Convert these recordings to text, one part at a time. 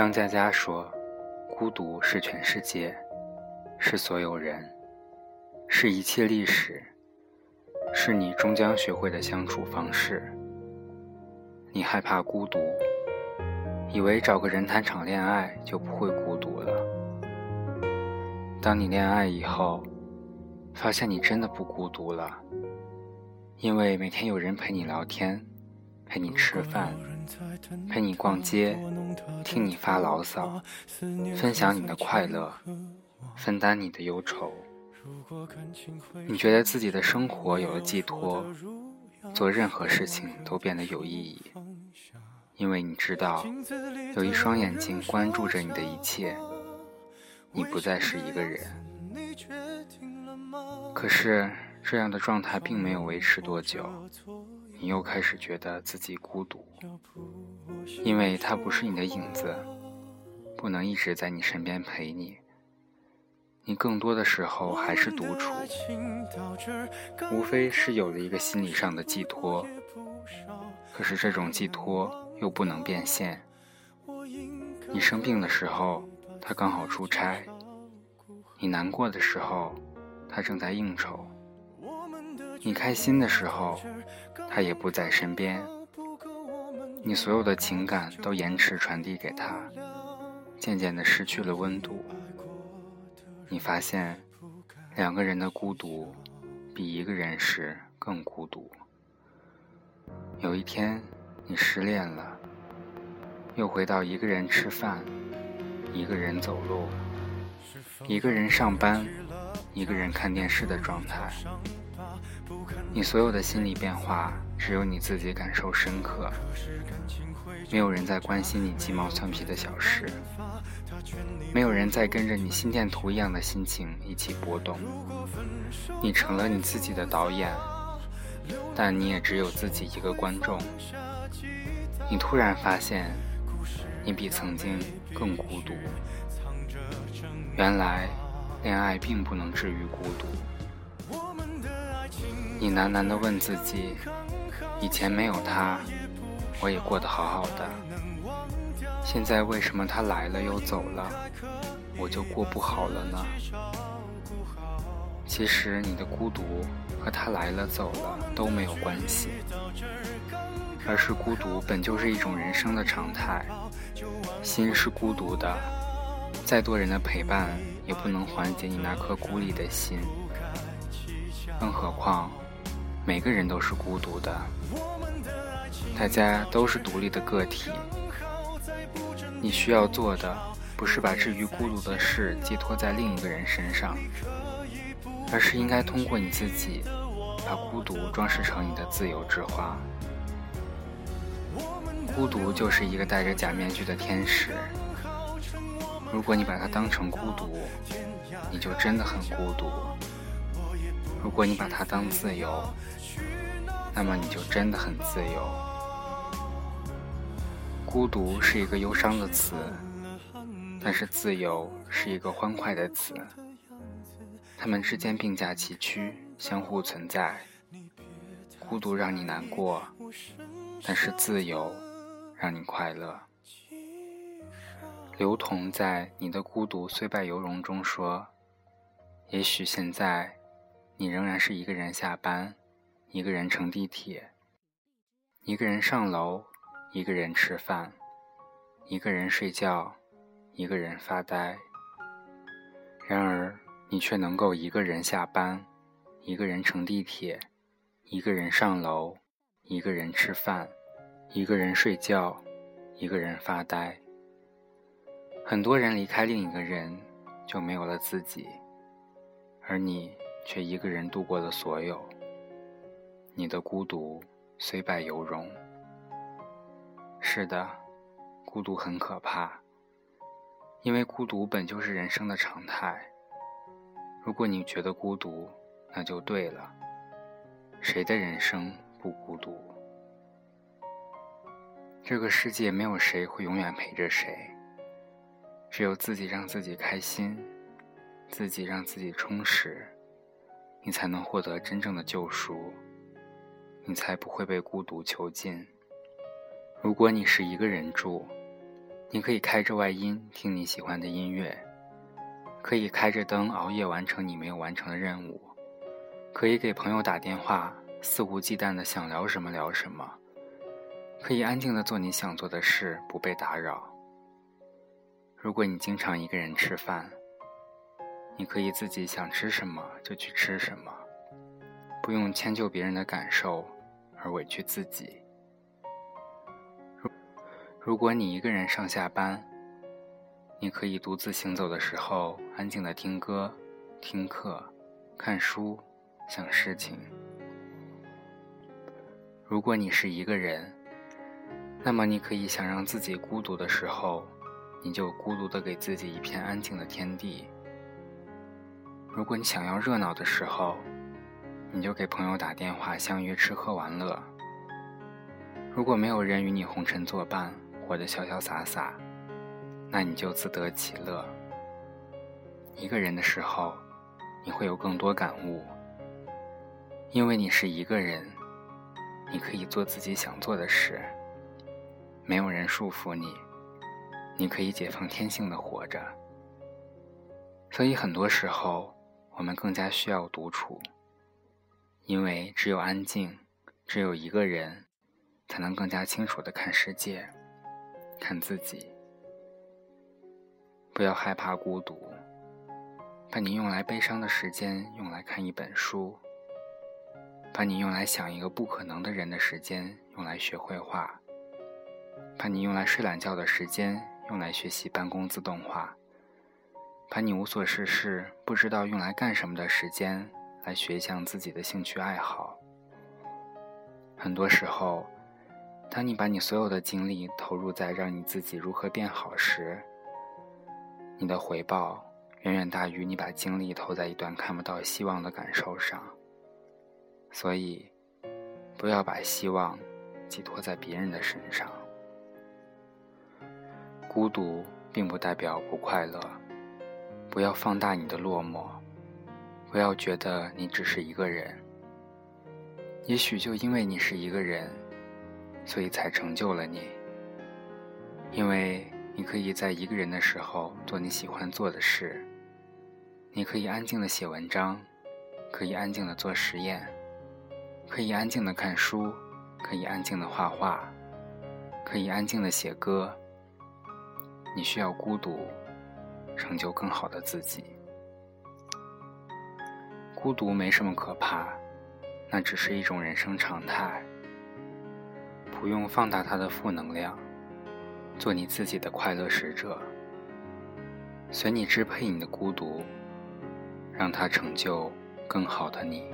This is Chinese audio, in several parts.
张嘉佳说：“孤独是全世界，是所有人，是一切历史，是你终将学会的相处方式。你害怕孤独，以为找个人谈场恋爱就不会孤独了。当你恋爱以后，发现你真的不孤独了，因为每天有人陪你聊天，陪你吃饭。”陪你逛街，听你发牢骚，分享你的快乐，分担你的忧愁。你觉得自己的生活有了寄托，做任何事情都变得有意义，因为你知道有一双眼睛关注着你的一切，你不再是一个人。可是这样的状态并没有维持多久。你又开始觉得自己孤独，因为他不是你的影子，不能一直在你身边陪你。你更多的时候还是独处，无非是有了一个心理上的寄托，可是这种寄托又不能变现。你生病的时候，他刚好出差；你难过的时候，他正在应酬。你开心的时候，他也不在身边。你所有的情感都延迟传递给他，渐渐的失去了温度。你发现，两个人的孤独，比一个人时更孤独。有一天，你失恋了，又回到一个人吃饭，一个人走路，一个人上班，一个人看电视的状态。你所有的心理变化，只有你自己感受深刻。没有人在关心你鸡毛蒜皮的小事，没有人在跟着你心电图一样的心情一起波动。你成了你自己的导演，但你也只有自己一个观众。你突然发现，你比曾经更孤独。原来，恋爱并不能治愈孤独。你喃喃地问自己：以前没有他，我也过得好好的。现在为什么他来了又走了，我就过不好了呢？其实你的孤独和他来了走了都没有关系，而是孤独本就是一种人生的常态。心是孤独的，再多人的陪伴也不能缓解你那颗孤立的心。更何况。每个人都是孤独的，大家都是独立的个体。你需要做的，不是把治愈孤独的事寄托在另一个人身上，而是应该通过你自己，把孤独装饰成你的自由之花。孤独就是一个戴着假面具的天使，如果你把它当成孤独，你就真的很孤独。如果你把它当自由，那么你就真的很自由。孤独是一个忧伤的词，但是自由是一个欢快的词。它们之间并驾齐驱，相互存在。孤独让你难过，但是自由让你快乐。刘同在《你的孤独虽败犹荣》中说：“也许现在。”你仍然是一个人下班，一个人乘地铁，一个人上楼，一个人吃饭，一个人睡觉，一个人发呆。然而，你却能够一个人下班，一个人乘地铁，一个人上楼，一个人吃饭，一个人睡觉，一个人发呆。很多人离开另一个人，就没有了自己，而你。却一个人度过了所有。你的孤独虽败犹荣。是的，孤独很可怕，因为孤独本就是人生的常态。如果你觉得孤独，那就对了。谁的人生不孤独？这个世界没有谁会永远陪着谁，只有自己让自己开心。自己让自己充实，你才能获得真正的救赎，你才不会被孤独囚禁。如果你是一个人住，你可以开着外音听你喜欢的音乐，可以开着灯熬夜完成你没有完成的任务，可以给朋友打电话，肆无忌惮的想聊什么聊什么，可以安静的做你想做的事，不被打扰。如果你经常一个人吃饭，你可以自己想吃什么就去吃什么，不用迁就别人的感受而委屈自己。如如果你一个人上下班，你可以独自行走的时候安静的听歌、听课、看书、想事情。如果你是一个人，那么你可以想让自己孤独的时候，你就孤独的给自己一片安静的天地。如果你想要热闹的时候，你就给朋友打电话相约吃喝玩乐。如果没有人与你红尘作伴，活得潇潇洒洒，那你就自得其乐。一个人的时候，你会有更多感悟，因为你是一个人，你可以做自己想做的事，没有人束缚你，你可以解放天性的活着。所以很多时候，我们更加需要独处，因为只有安静，只有一个人，才能更加清楚的看世界。看自己，不要害怕孤独。把你用来悲伤的时间用来看一本书，把你用来想一个不可能的人的时间用来学绘画，把你用来睡懒觉的时间用来学习办公自动化，把你无所事事不知道用来干什么的时间来学一项自己的兴趣爱好。很多时候。当你把你所有的精力投入在让你自己如何变好时，你的回报远远大于你把精力投在一段看不到希望的感受上。所以，不要把希望寄托在别人的身上。孤独并不代表不快乐，不要放大你的落寞，不要觉得你只是一个人。也许就因为你是一个人。所以才成就了你，因为你可以在一个人的时候做你喜欢做的事，你可以安静的写文章，可以安静的做实验，可以安静的看书，可以安静的画画，可以安静的写歌。你需要孤独，成就更好的自己。孤独没什么可怕，那只是一种人生常态。不用放大它的负能量，做你自己的快乐使者，随你支配你的孤独，让它成就更好的你。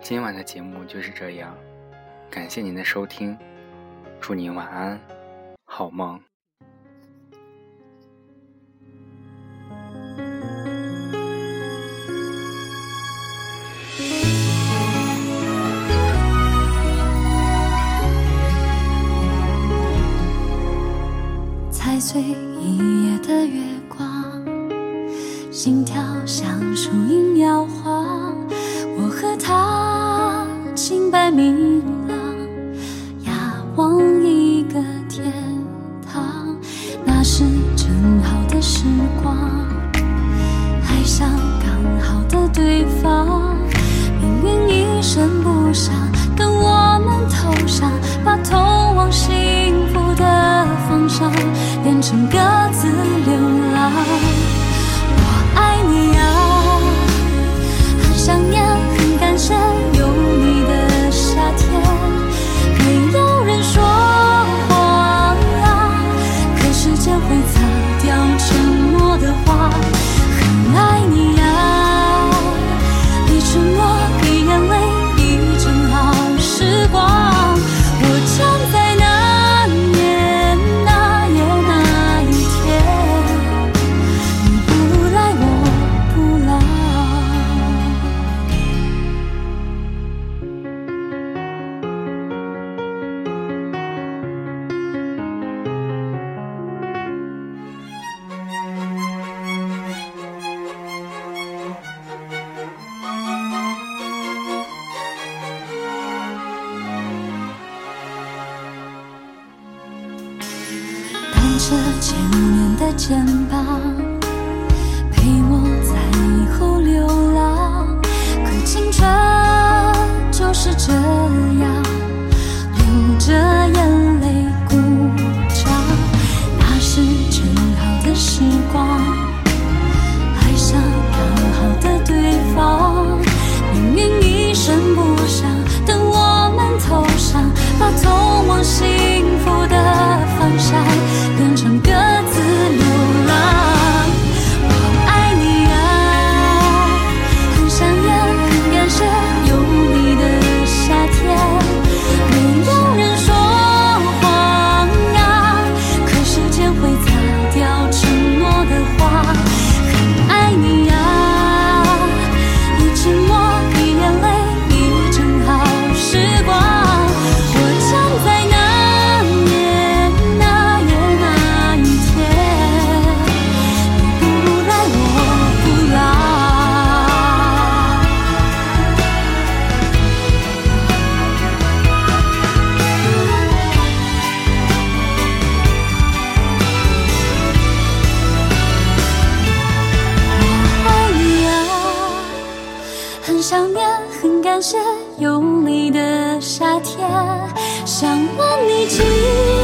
今晚的节目就是这样，感谢您的收听，祝您晚安，好梦。唱歌。着千年的肩膀陪我在以后流浪。可青春就是这样流着眼泪鼓掌。那是正好的时光。想问你几